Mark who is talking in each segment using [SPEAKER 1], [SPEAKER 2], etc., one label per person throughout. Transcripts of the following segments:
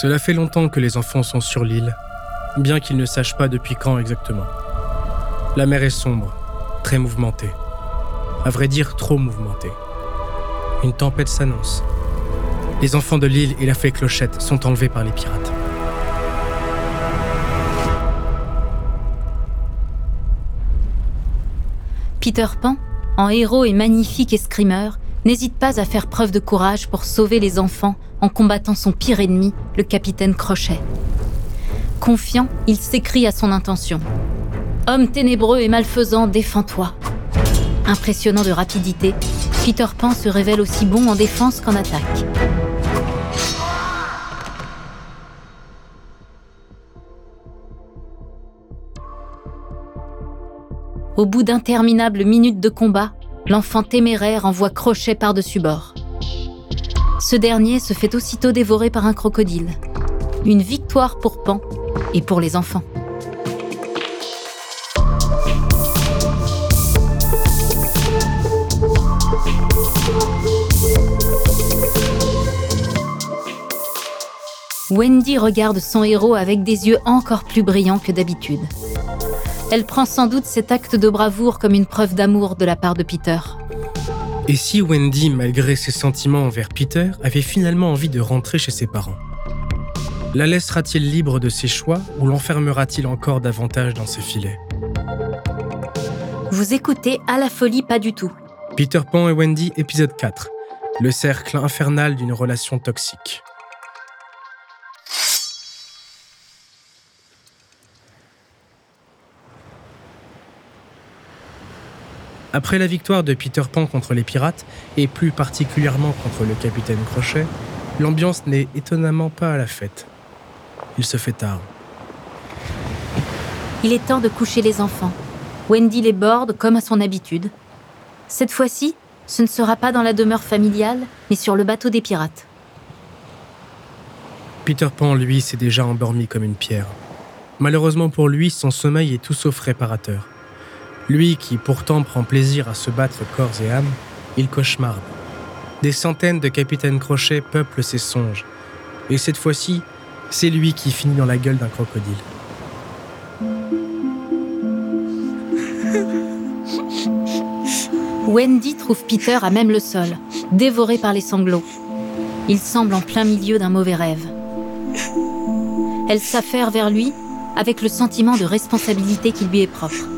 [SPEAKER 1] Cela fait longtemps que les enfants sont sur l'île, bien qu'ils ne sachent pas depuis quand exactement. La mer est sombre, très mouvementée. À vrai dire, trop mouvementée. Une tempête s'annonce. Les enfants de l'île et la fée Clochette sont enlevés par les pirates.
[SPEAKER 2] Peter Pan, en héros et magnifique escrimeur, n'hésite pas à faire preuve de courage pour sauver les enfants en combattant son pire ennemi, le capitaine Crochet. Confiant, il s'écrie à son intention. Homme ténébreux et malfaisant, défends-toi. Impressionnant de rapidité, Peter Pan se révèle aussi bon en défense qu'en attaque. Au bout d'interminables minutes de combat, l'enfant téméraire envoie Crochet par-dessus bord. Ce dernier se fait aussitôt dévorer par un crocodile. Une victoire pour Pan et pour les enfants. Wendy regarde son héros avec des yeux encore plus brillants que d'habitude. Elle prend sans doute cet acte de bravoure comme une preuve d'amour de la part de Peter.
[SPEAKER 1] Et si Wendy, malgré ses sentiments envers Peter, avait finalement envie de rentrer chez ses parents? La laissera-t-il libre de ses choix ou l'enfermera-t-il encore davantage dans ses filets?
[SPEAKER 2] Vous écoutez À la folie pas du tout.
[SPEAKER 1] Peter Pan et Wendy, épisode 4. Le cercle infernal d'une relation toxique. Après la victoire de Peter Pan contre les pirates, et plus particulièrement contre le capitaine Crochet, l'ambiance n'est étonnamment pas à la fête. Il se fait tard.
[SPEAKER 2] Il est temps de coucher les enfants. Wendy les borde comme à son habitude. Cette fois-ci, ce ne sera pas dans la demeure familiale, mais sur le bateau des pirates.
[SPEAKER 1] Peter Pan, lui, s'est déjà endormi comme une pierre. Malheureusement pour lui, son sommeil est tout sauf réparateur. Lui qui pourtant prend plaisir à se battre corps et âme, il cauchemarde. Des centaines de capitaines crochets peuplent ses songes. Et cette fois-ci, c'est lui qui finit dans la gueule d'un crocodile.
[SPEAKER 2] Wendy trouve Peter à même le sol, dévoré par les sanglots. Il semble en plein milieu d'un mauvais rêve. Elle s'affaire vers lui avec le sentiment de responsabilité qui lui est propre.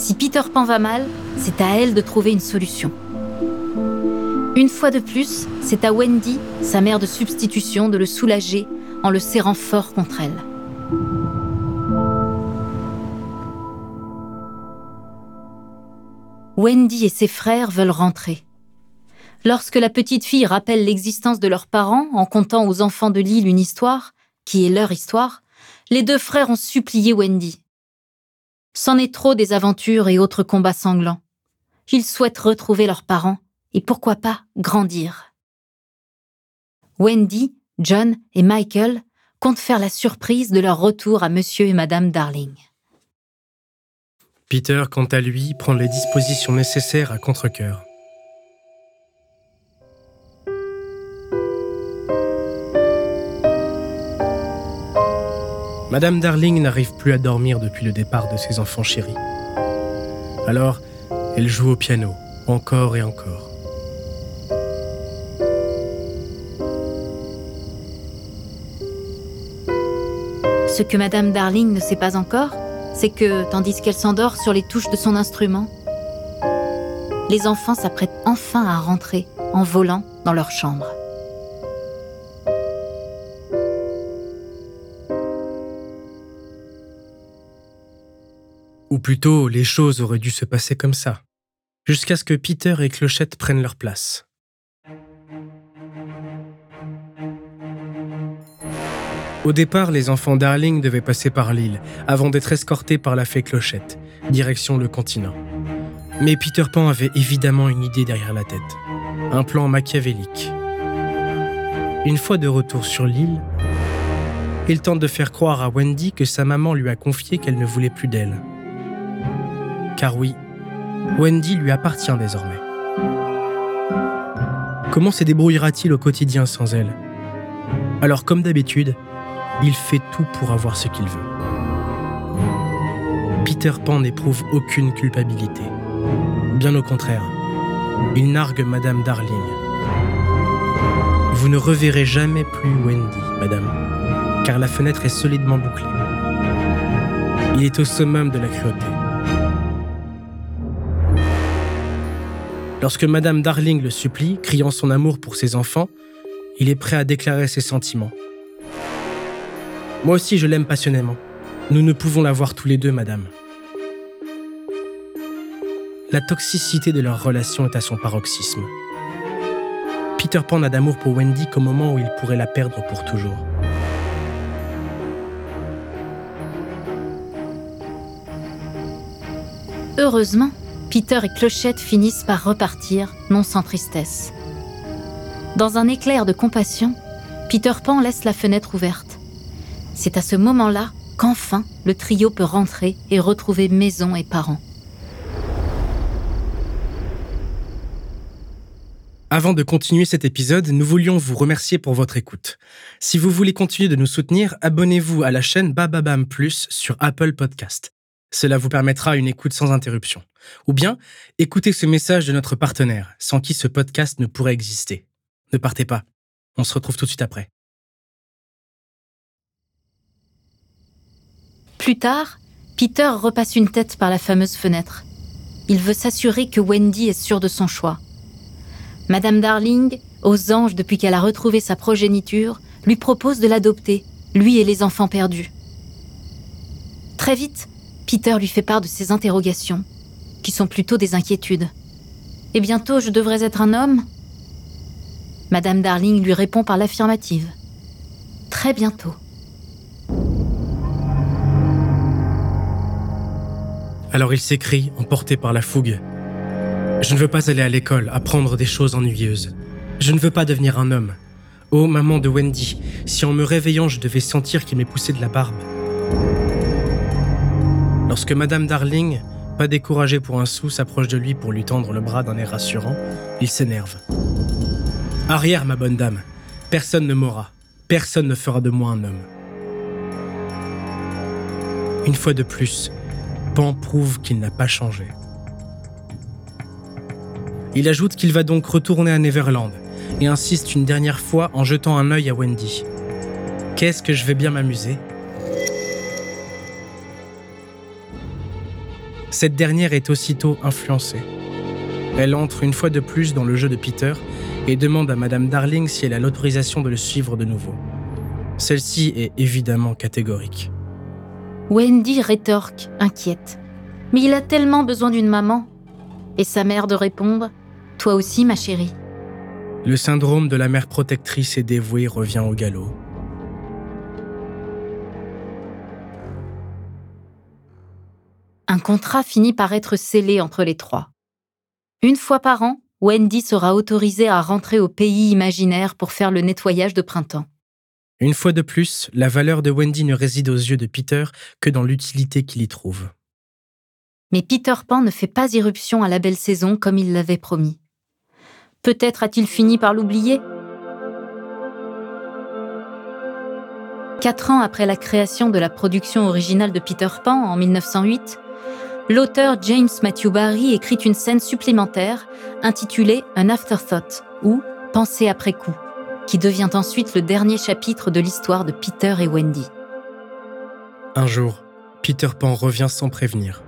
[SPEAKER 2] Si Peter Pan va mal, c'est à elle de trouver une solution. Une fois de plus, c'est à Wendy, sa mère de substitution, de le soulager en le serrant fort contre elle. Wendy et ses frères veulent rentrer. Lorsque la petite fille rappelle l'existence de leurs parents en contant aux enfants de l'île une histoire, qui est leur histoire, les deux frères ont supplié Wendy. C'en est trop des aventures et autres combats sanglants. Ils souhaitent retrouver leurs parents et pourquoi pas grandir. Wendy, John et Michael comptent faire la surprise de leur retour à Monsieur et Madame Darling.
[SPEAKER 1] Peter, quant à lui, prend les dispositions nécessaires à contre-coeur. Madame Darling n'arrive plus à dormir depuis le départ de ses enfants chéris. Alors, elle joue au piano, encore et encore.
[SPEAKER 2] Ce que Madame Darling ne sait pas encore, c'est que, tandis qu'elle s'endort sur les touches de son instrument, les enfants s'apprêtent enfin à rentrer en volant dans leur chambre.
[SPEAKER 1] Ou plutôt, les choses auraient dû se passer comme ça, jusqu'à ce que Peter et Clochette prennent leur place. Au départ, les enfants Darling devaient passer par l'île, avant d'être escortés par la fée Clochette, direction le continent. Mais Peter Pan avait évidemment une idée derrière la tête, un plan machiavélique. Une fois de retour sur l'île, il tente de faire croire à Wendy que sa maman lui a confié qu'elle ne voulait plus d'elle. Car oui, Wendy lui appartient désormais. Comment se débrouillera-t-il au quotidien sans elle? Alors comme d'habitude, il fait tout pour avoir ce qu'il veut. Peter Pan n'éprouve aucune culpabilité. Bien au contraire, il nargue Madame Darling. Vous ne reverrez jamais plus Wendy, Madame, car la fenêtre est solidement bouclée. Il est au summum de la cruauté. Lorsque Madame Darling le supplie, criant son amour pour ses enfants, il est prêt à déclarer ses sentiments. Moi aussi, je l'aime passionnément. Nous ne pouvons la voir tous les deux, Madame. La toxicité de leur relation est à son paroxysme. Peter Pan n'a d'amour pour Wendy qu'au moment où il pourrait la perdre pour toujours.
[SPEAKER 2] Heureusement, Peter et Clochette finissent par repartir, non sans tristesse. Dans un éclair de compassion, Peter Pan laisse la fenêtre ouverte. C'est à ce moment-là qu'enfin le trio peut rentrer et retrouver maison et parents.
[SPEAKER 1] Avant de continuer cet épisode, nous voulions vous remercier pour votre écoute. Si vous voulez continuer de nous soutenir, abonnez-vous à la chaîne Bababam Plus sur Apple Podcast. Cela vous permettra une écoute sans interruption. Ou bien, écoutez ce message de notre partenaire, sans qui ce podcast ne pourrait exister. Ne partez pas. On se retrouve tout de suite après.
[SPEAKER 2] Plus tard, Peter repasse une tête par la fameuse fenêtre. Il veut s'assurer que Wendy est sûre de son choix. Madame Darling, aux anges depuis qu'elle a retrouvé sa progéniture, lui propose de l'adopter, lui et les enfants perdus. Très vite, Peter lui fait part de ses interrogations, qui sont plutôt des inquiétudes. Et bientôt, je devrais être un homme? Madame Darling lui répond par l'affirmative. Très bientôt.
[SPEAKER 1] Alors il s'écrie, emporté par la fougue. Je ne veux pas aller à l'école, apprendre des choses ennuyeuses. Je ne veux pas devenir un homme. Oh, maman de Wendy, si en me réveillant je devais sentir qu'il m'est poussé de la barbe. Lorsque Madame Darling, pas découragée pour un sou, s'approche de lui pour lui tendre le bras d'un air rassurant, il s'énerve. Arrière, ma bonne dame. Personne ne m'aura. Personne ne fera de moi un homme. Une fois de plus, Pan prouve qu'il n'a pas changé. Il ajoute qu'il va donc retourner à Neverland et insiste une dernière fois en jetant un œil à Wendy. Qu'est-ce que je vais bien m'amuser? Cette dernière est aussitôt influencée. Elle entre une fois de plus dans le jeu de Peter et demande à Madame Darling si elle a l'autorisation de le suivre de nouveau. Celle-ci est évidemment catégorique.
[SPEAKER 2] Wendy rétorque, inquiète. Mais il a tellement besoin d'une maman. Et sa mère de répondre Toi aussi, ma chérie.
[SPEAKER 1] Le syndrome de la mère protectrice et dévouée revient au galop.
[SPEAKER 2] Un contrat finit par être scellé entre les trois. Une fois par an, Wendy sera autorisée à rentrer au pays imaginaire pour faire le nettoyage de printemps.
[SPEAKER 1] Une fois de plus, la valeur de Wendy ne réside aux yeux de Peter que dans l'utilité qu'il y trouve.
[SPEAKER 2] Mais Peter Pan ne fait pas irruption à la belle saison comme il l'avait promis. Peut-être a-t-il fini par l'oublier? Quatre ans après la création de la production originale de Peter Pan en 1908, l'auteur James Matthew Barry écrit une scène supplémentaire intitulée An Afterthought ou Pensée après coup, qui devient ensuite le dernier chapitre de l'histoire de Peter et Wendy.
[SPEAKER 1] Un jour, Peter Pan revient sans prévenir.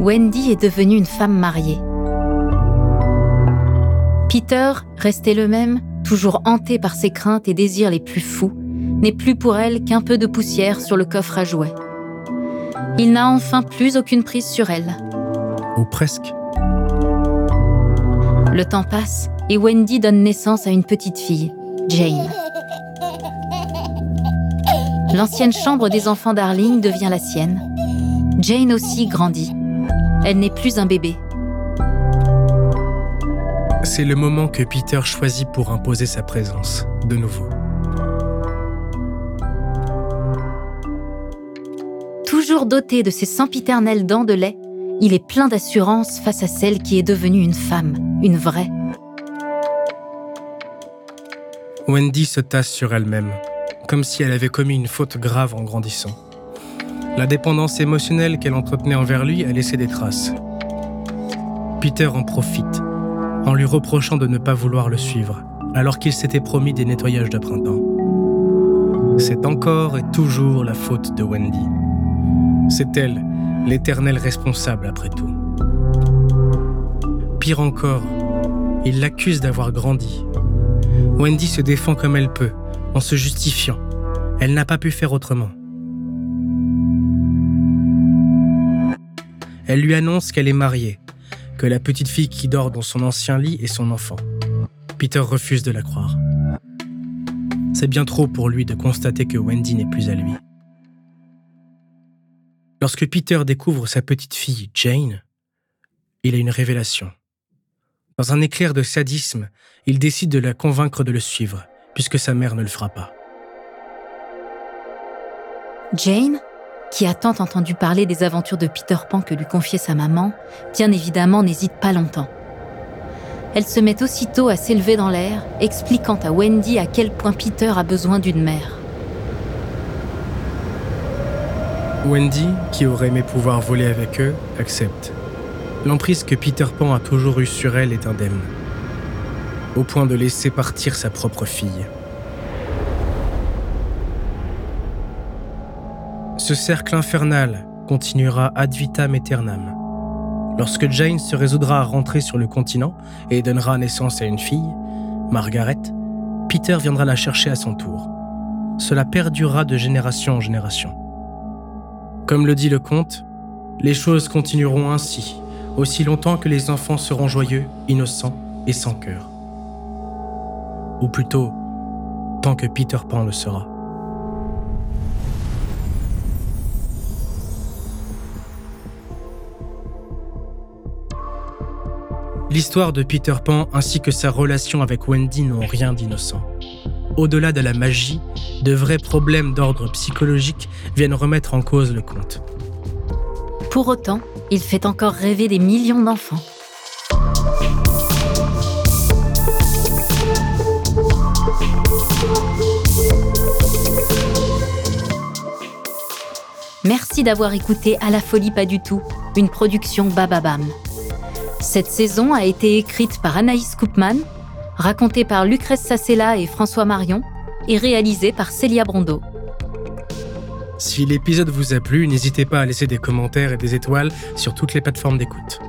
[SPEAKER 2] Wendy est devenue une femme mariée. Peter, resté le même, toujours hanté par ses craintes et désirs les plus fous, n'est plus pour elle qu'un peu de poussière sur le coffre à jouets. Il n'a enfin plus aucune prise sur elle.
[SPEAKER 1] Ou presque.
[SPEAKER 2] Le temps passe et Wendy donne naissance à une petite fille, Jane. L'ancienne chambre des enfants Darling devient la sienne. Jane aussi grandit. Elle n'est plus un bébé.
[SPEAKER 1] C'est le moment que Peter choisit pour imposer sa présence, de nouveau.
[SPEAKER 2] Toujours doté de ses sempiternelles dents de lait, il est plein d'assurance face à celle qui est devenue une femme, une vraie.
[SPEAKER 1] Wendy se tasse sur elle-même, comme si elle avait commis une faute grave en grandissant. La dépendance émotionnelle qu'elle entretenait envers lui a laissé des traces. Peter en profite, en lui reprochant de ne pas vouloir le suivre, alors qu'il s'était promis des nettoyages de printemps. C'est encore et toujours la faute de Wendy. C'est elle, l'éternelle responsable après tout. Pire encore, il l'accuse d'avoir grandi. Wendy se défend comme elle peut, en se justifiant. Elle n'a pas pu faire autrement. Elle lui annonce qu'elle est mariée, que la petite fille qui dort dans son ancien lit est son enfant. Peter refuse de la croire. C'est bien trop pour lui de constater que Wendy n'est plus à lui. Lorsque Peter découvre sa petite fille, Jane, il a une révélation. Dans un éclair de sadisme, il décide de la convaincre de le suivre, puisque sa mère ne le fera pas.
[SPEAKER 2] Jane? Qui a tant entendu parler des aventures de Peter Pan que lui confiait sa maman, bien évidemment n'hésite pas longtemps. Elle se met aussitôt à s'élever dans l'air, expliquant à Wendy à quel point Peter a besoin d'une mère.
[SPEAKER 1] Wendy, qui aurait aimé pouvoir voler avec eux, accepte. L'emprise que Peter Pan a toujours eue sur elle est indemne, au point de laisser partir sa propre fille. Ce cercle infernal continuera ad vitam aeternam. Lorsque Jane se résoudra à rentrer sur le continent et donnera naissance à une fille, Margaret, Peter viendra la chercher à son tour. Cela perdurera de génération en génération. Comme le dit le conte, les choses continueront ainsi, aussi longtemps que les enfants seront joyeux, innocents et sans cœur. Ou plutôt, tant que Peter Pan le sera. L'histoire de Peter Pan ainsi que sa relation avec Wendy n'ont rien d'innocent. Au-delà de la magie, de vrais problèmes d'ordre psychologique viennent remettre en cause le conte.
[SPEAKER 2] Pour autant, il fait encore rêver des millions d'enfants. Merci d'avoir écouté À la folie pas du tout, une production Bababam. Cette saison a été écrite par Anaïs Koopman, racontée par Lucrèce Sassella et François Marion, et réalisée par Célia Brondeau.
[SPEAKER 1] Si l'épisode vous a plu, n'hésitez pas à laisser des commentaires et des étoiles sur toutes les plateformes d'écoute.